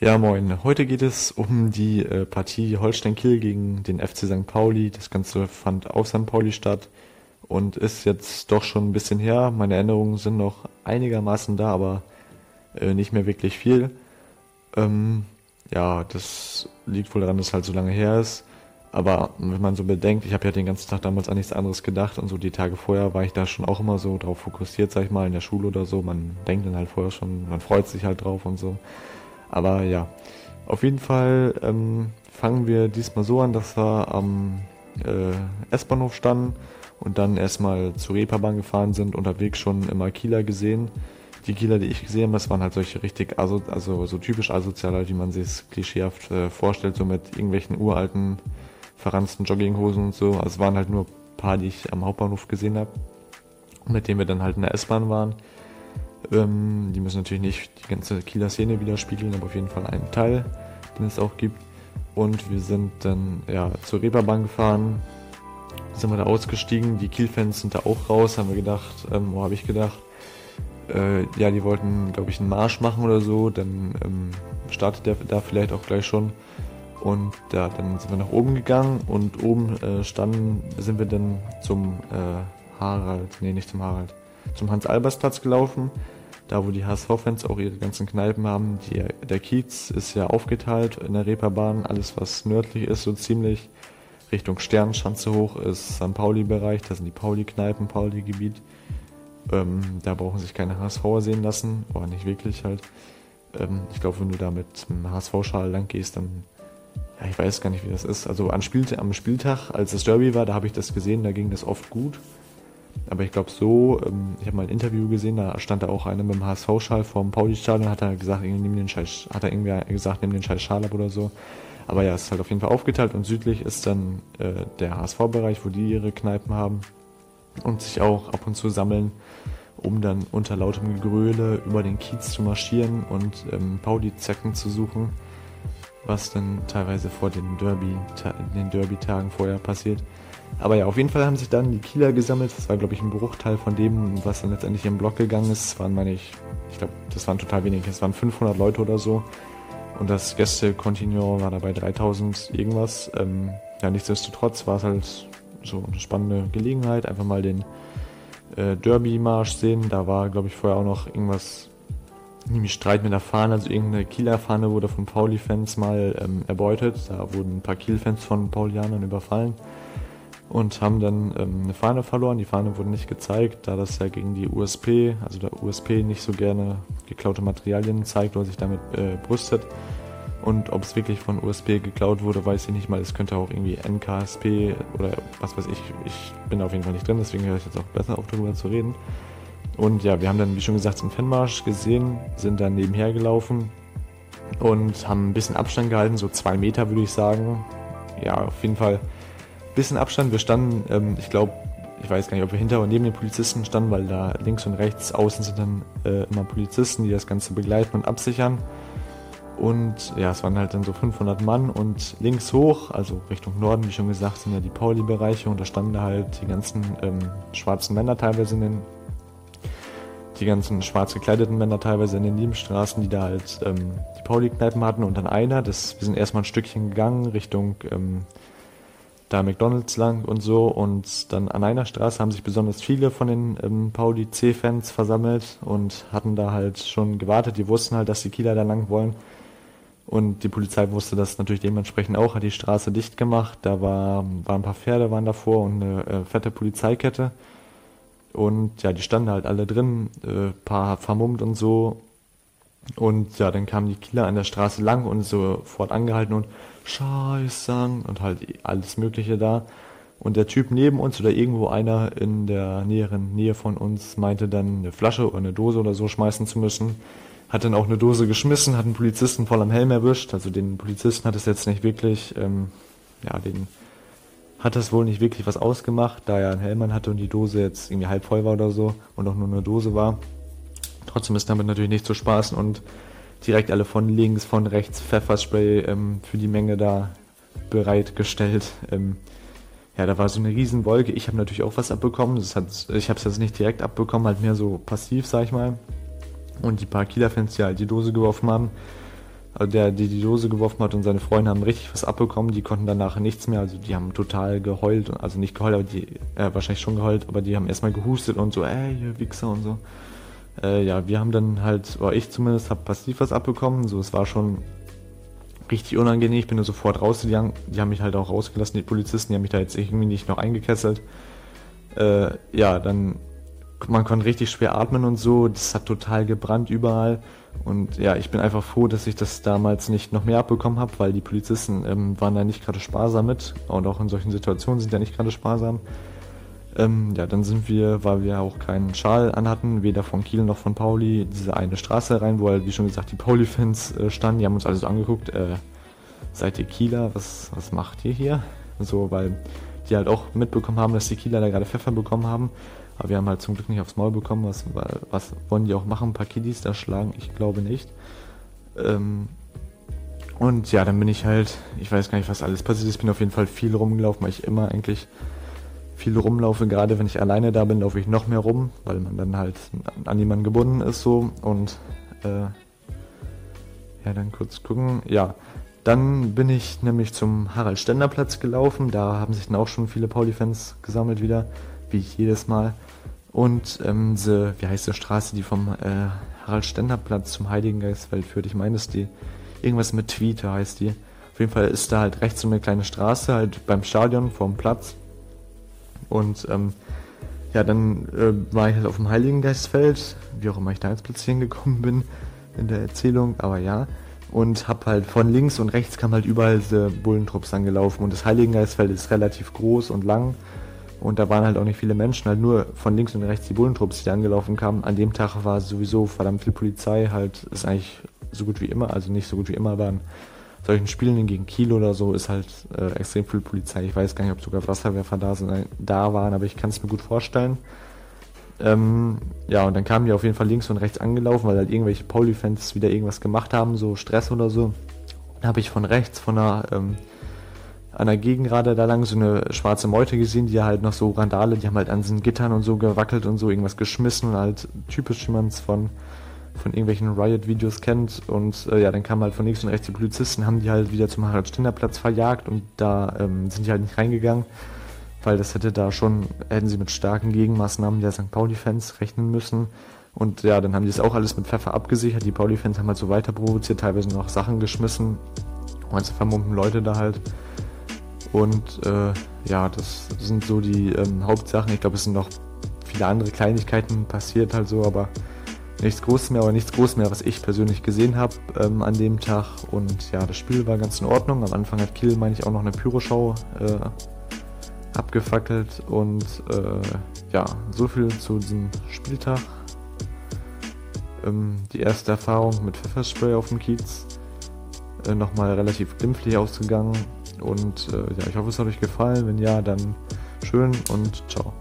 Ja, moin. Heute geht es um die äh, Partie Holstein-Kiel gegen den FC St. Pauli. Das Ganze fand auf St. Pauli statt und ist jetzt doch schon ein bisschen her. Meine Erinnerungen sind noch einigermaßen da, aber äh, nicht mehr wirklich viel. Ähm, ja, das liegt wohl daran, dass es halt so lange her ist. Aber wenn man so bedenkt, ich habe ja den ganzen Tag damals an nichts anderes gedacht und so die Tage vorher war ich da schon auch immer so drauf fokussiert, sag ich mal, in der Schule oder so. Man denkt dann halt vorher schon, man freut sich halt drauf und so. Aber ja, auf jeden Fall ähm, fangen wir diesmal so an, dass wir am äh, S-Bahnhof standen und dann erstmal zur Reeperbahn gefahren sind, unterwegs schon immer Kieler gesehen. Die Kieler, die ich gesehen habe, das waren halt solche richtig, also, also so typisch asozialer, wie man sich es klischeehaft äh, vorstellt, so mit irgendwelchen uralten, verranzten Jogginghosen und so. Also es waren halt nur paar, die ich am Hauptbahnhof gesehen habe, mit denen wir dann halt in der S-Bahn waren. Ähm, die müssen natürlich nicht die ganze Kieler Szene widerspiegeln, aber auf jeden Fall einen Teil, den es auch gibt. Und wir sind dann ja zur Reeperbahn gefahren, sind wir da ausgestiegen. Die Kiel-Fans sind da auch raus, haben wir gedacht, ähm, wo habe ich gedacht? Äh, ja, die wollten, glaube ich, einen Marsch machen oder so, dann ähm, startet der da vielleicht auch gleich schon. Und ja, dann sind wir nach oben gegangen und oben äh, standen, sind wir dann zum äh, Harald, nee, nicht zum Harald, zum Hans-Albers-Platz gelaufen, da wo die HSV-Fans auch ihre ganzen Kneipen haben. Die, der Kiez ist ja aufgeteilt in der Reeperbahn, alles was nördlich ist, so ziemlich Richtung Sternschanze hoch ist St. Pauli-Bereich, da sind die Pauli-Kneipen, Pauli-Gebiet. Ähm, da brauchen sich keine HSVer sehen lassen, oder nicht wirklich halt. Ähm, ich glaube, wenn du da mit einem HSV-Schal lang gehst, dann, ja, ich weiß gar nicht, wie das ist. Also am, Spiel, am Spieltag, als das Derby war, da habe ich das gesehen, da ging das oft gut. Aber ich glaube so, ähm, ich habe mal ein Interview gesehen, da stand da auch einer mit dem HSV-Schal vom Pauli-Stadion, hat er gesagt, nimm den Scheiß, hat er irgendwie gesagt, nimm den Scheiß Schal ab oder so. Aber ja, es ist halt auf jeden Fall aufgeteilt und südlich ist dann äh, der HSV-Bereich, wo die ihre Kneipen haben und sich auch ab und zu sammeln, um dann unter lautem Gegröle über den Kiez zu marschieren und ähm, Pauli-Zecken zu suchen, was dann teilweise vor den Derby, den Derby-Tagen vorher passiert. Aber ja, auf jeden Fall haben sich dann die Kieler gesammelt. Das war, glaube ich, ein Bruchteil von dem, was dann letztendlich im Block gegangen ist. Das waren, meine ich, ich glaube, das waren total wenig. Es waren 500 Leute oder so. Und das Gäste-Kontingent war dabei 3000 irgendwas. Ähm, ja, nichtsdestotrotz war es halt so eine spannende Gelegenheit. Einfach mal den äh, Derby-Marsch sehen. Da war, glaube ich, vorher auch noch irgendwas, nämlich Streit mit der Fahne. Also irgendeine Kieler Fahne wurde von Pauli-Fans mal ähm, erbeutet. Da wurden ein paar Kiel-Fans von Paulianern überfallen und haben dann ähm, eine Fahne verloren. Die Fahne wurde nicht gezeigt, da das ja gegen die USP, also der USP nicht so gerne geklaute Materialien zeigt oder sich damit äh, brüstet. Und ob es wirklich von USP geklaut wurde, weiß ich nicht mal. Es könnte auch irgendwie NKSP oder was weiß ich. Ich bin auf jeden Fall nicht drin, deswegen höre ich jetzt auch besser auf darüber zu reden. Und ja, wir haben dann, wie schon gesagt, den Fanmarsch gesehen, sind dann nebenher gelaufen und haben ein bisschen Abstand gehalten, so zwei Meter würde ich sagen. Ja, auf jeden Fall bisschen Abstand. Wir standen, ähm, ich glaube, ich weiß gar nicht, ob wir hinter oder neben den Polizisten standen, weil da links und rechts außen sind dann äh, immer Polizisten, die das Ganze begleiten und absichern. Und ja, es waren halt dann so 500 Mann und links hoch, also Richtung Norden, wie schon gesagt, sind ja die Pauli-Bereiche und da standen halt die ganzen ähm, schwarzen Männer teilweise in den, die ganzen schwarz gekleideten Männer teilweise in den Nebenstraßen, die da halt ähm, die Pauli-Kneipen hatten und dann einer, das, wir sind erstmal ein Stückchen gegangen Richtung ähm, da McDonalds lang und so. Und dann an einer Straße haben sich besonders viele von den ähm, Pauli C-Fans versammelt und hatten da halt schon gewartet. Die wussten halt, dass die Kieler da lang wollen. Und die Polizei wusste das natürlich dementsprechend auch, hat die Straße dicht gemacht. Da war, waren ein paar Pferde waren davor und eine äh, fette Polizeikette. Und ja, die standen halt alle drin, äh, paar vermummt und so. Und ja, dann kamen die Kieler an der Straße lang und sofort angehalten und Scheiße und halt alles Mögliche da. Und der Typ neben uns oder irgendwo einer in der näheren Nähe von uns meinte dann eine Flasche oder eine Dose oder so schmeißen zu müssen. Hat dann auch eine Dose geschmissen, hat einen Polizisten voll am Helm erwischt. Also den Polizisten hat es jetzt nicht wirklich, ähm, ja, den hat das wohl nicht wirklich was ausgemacht, da er einen Helm hatte und die Dose jetzt irgendwie halb voll war oder so und auch nur eine Dose war. Trotzdem ist damit natürlich nicht zu spaßen und direkt alle von links, von rechts Pfefferspray ähm, für die Menge da bereitgestellt. Ähm, ja, da war so eine Riesenwolke. Ich habe natürlich auch was abbekommen. Hat, ich habe es jetzt nicht direkt abbekommen, halt mehr so passiv, sag ich mal. Und die paar Kieler-Fans, die halt die Dose geworfen haben. also der, die die Dose geworfen hat und seine Freunde haben richtig was abbekommen, die konnten danach nichts mehr, also die haben total geheult, also nicht geheult, aber die, äh, wahrscheinlich schon geheult, aber die haben erstmal gehustet und so, ey, ihr Wichser und so. Äh, ja, wir haben dann halt, oder ich zumindest, habe passiv was abbekommen, so, es war schon richtig unangenehm, ich bin da sofort rausgegangen, die haben mich halt auch rausgelassen, die Polizisten, die haben mich da jetzt irgendwie nicht noch eingekesselt. Äh, ja, dann, man konnte richtig schwer atmen und so, das hat total gebrannt überall. Und ja, ich bin einfach froh, dass ich das damals nicht noch mehr abbekommen habe, weil die Polizisten ähm, waren da nicht gerade sparsam mit. Und auch in solchen Situationen sind ja nicht gerade sparsam. Ähm, ja, dann sind wir, weil wir auch keinen Schal anhatten, weder von Kiel noch von Pauli, diese eine Straße rein, wo halt, wie schon gesagt, die Pauli-Fans äh, standen. Die haben uns alle so angeguckt, äh, seid ihr Kieler, was, was macht ihr hier? So, weil die halt auch mitbekommen haben, dass die Kieler da gerade Pfeffer bekommen haben. Aber wir haben halt zum Glück nicht aufs Maul bekommen. Was, was wollen die auch machen? Ein paar Kiddies da schlagen? Ich glaube nicht. Ähm, und ja, dann bin ich halt, ich weiß gar nicht, was alles passiert ist. Bin auf jeden Fall viel rumgelaufen, weil ich immer eigentlich viel rumlaufe. Gerade wenn ich alleine da bin, laufe ich noch mehr rum, weil man dann halt an jemanden gebunden ist so. Und äh, ja, dann kurz gucken. Ja, dann bin ich nämlich zum Harald-Stender-Platz gelaufen. Da haben sich dann auch schon viele Pauli-Fans gesammelt wieder, wie jedes Mal. Und ähm, diese, wie heißt die Straße, die vom äh, Harald-Stender-Platz zum Heiligengeistfeld führt? Ich meine, ist die irgendwas mit Tweete heißt die. Auf jeden Fall ist da halt rechts so eine kleine Straße, halt beim Stadion, vorm Platz. Und ähm, ja, dann äh, war ich halt auf dem Heiligengeistfeld, wie auch immer ich da jetzt plötzlich hingekommen bin in der Erzählung, aber ja. Und hab halt von links und rechts kam halt überall diese Bullentrupps angelaufen. Und das Heiligengeistfeld ist relativ groß und lang und da waren halt auch nicht viele Menschen, halt nur von links und rechts die Bullentrupps, die da angelaufen kamen. An dem Tag war sowieso verdammt viel Polizei, halt ist eigentlich so gut wie immer, also nicht so gut wie immer, aber solchen Spielen gegen Kiel oder so ist halt äh, extrem viel Polizei. Ich weiß gar nicht, ob sogar Wasserwerfer da, sind, da waren, aber ich kann es mir gut vorstellen. Ähm, ja, und dann kamen die auf jeden Fall links und rechts angelaufen, weil halt irgendwelche Pauli-Fans wieder irgendwas gemacht haben, so Stress oder so. Dann habe ich von rechts von einer ähm, an der Gegengrade da lang so eine schwarze Meute gesehen, die halt noch so Randale, die haben halt an den Gittern und so gewackelt und so irgendwas geschmissen und halt typisch, wie man es von, von irgendwelchen Riot-Videos kennt. Und äh, ja, dann kamen halt von links und rechts die Polizisten, haben die halt wieder zum Harald-Stender-Platz verjagt und da ähm, sind die halt nicht reingegangen, weil das hätte da schon, hätten sie mit starken Gegenmaßnahmen der St. Pauli-Fans rechnen müssen. Und ja, dann haben die das auch alles mit Pfeffer abgesichert. Die Pauli-Fans haben halt so weiter provoziert, teilweise noch Sachen geschmissen. Und vermummten Leute da halt. Und äh, ja, das sind so die ähm, Hauptsachen. Ich glaube, es sind noch viele andere Kleinigkeiten passiert halt so, aber nichts Großes mehr, aber nichts Großes mehr, was ich persönlich gesehen habe ähm, an dem Tag. Und ja, das Spiel war ganz in Ordnung. Am Anfang hat Kiel, meine ich, auch noch eine Pyroschau äh, abgefackelt. Und äh, ja, so viel zu diesem Spieltag. Ähm, die erste Erfahrung mit Pfefferspray auf dem Kiez. Äh, Nochmal relativ glimpflich ausgegangen. Und äh, ja, ich hoffe, es hat euch gefallen. Wenn ja, dann schön und ciao.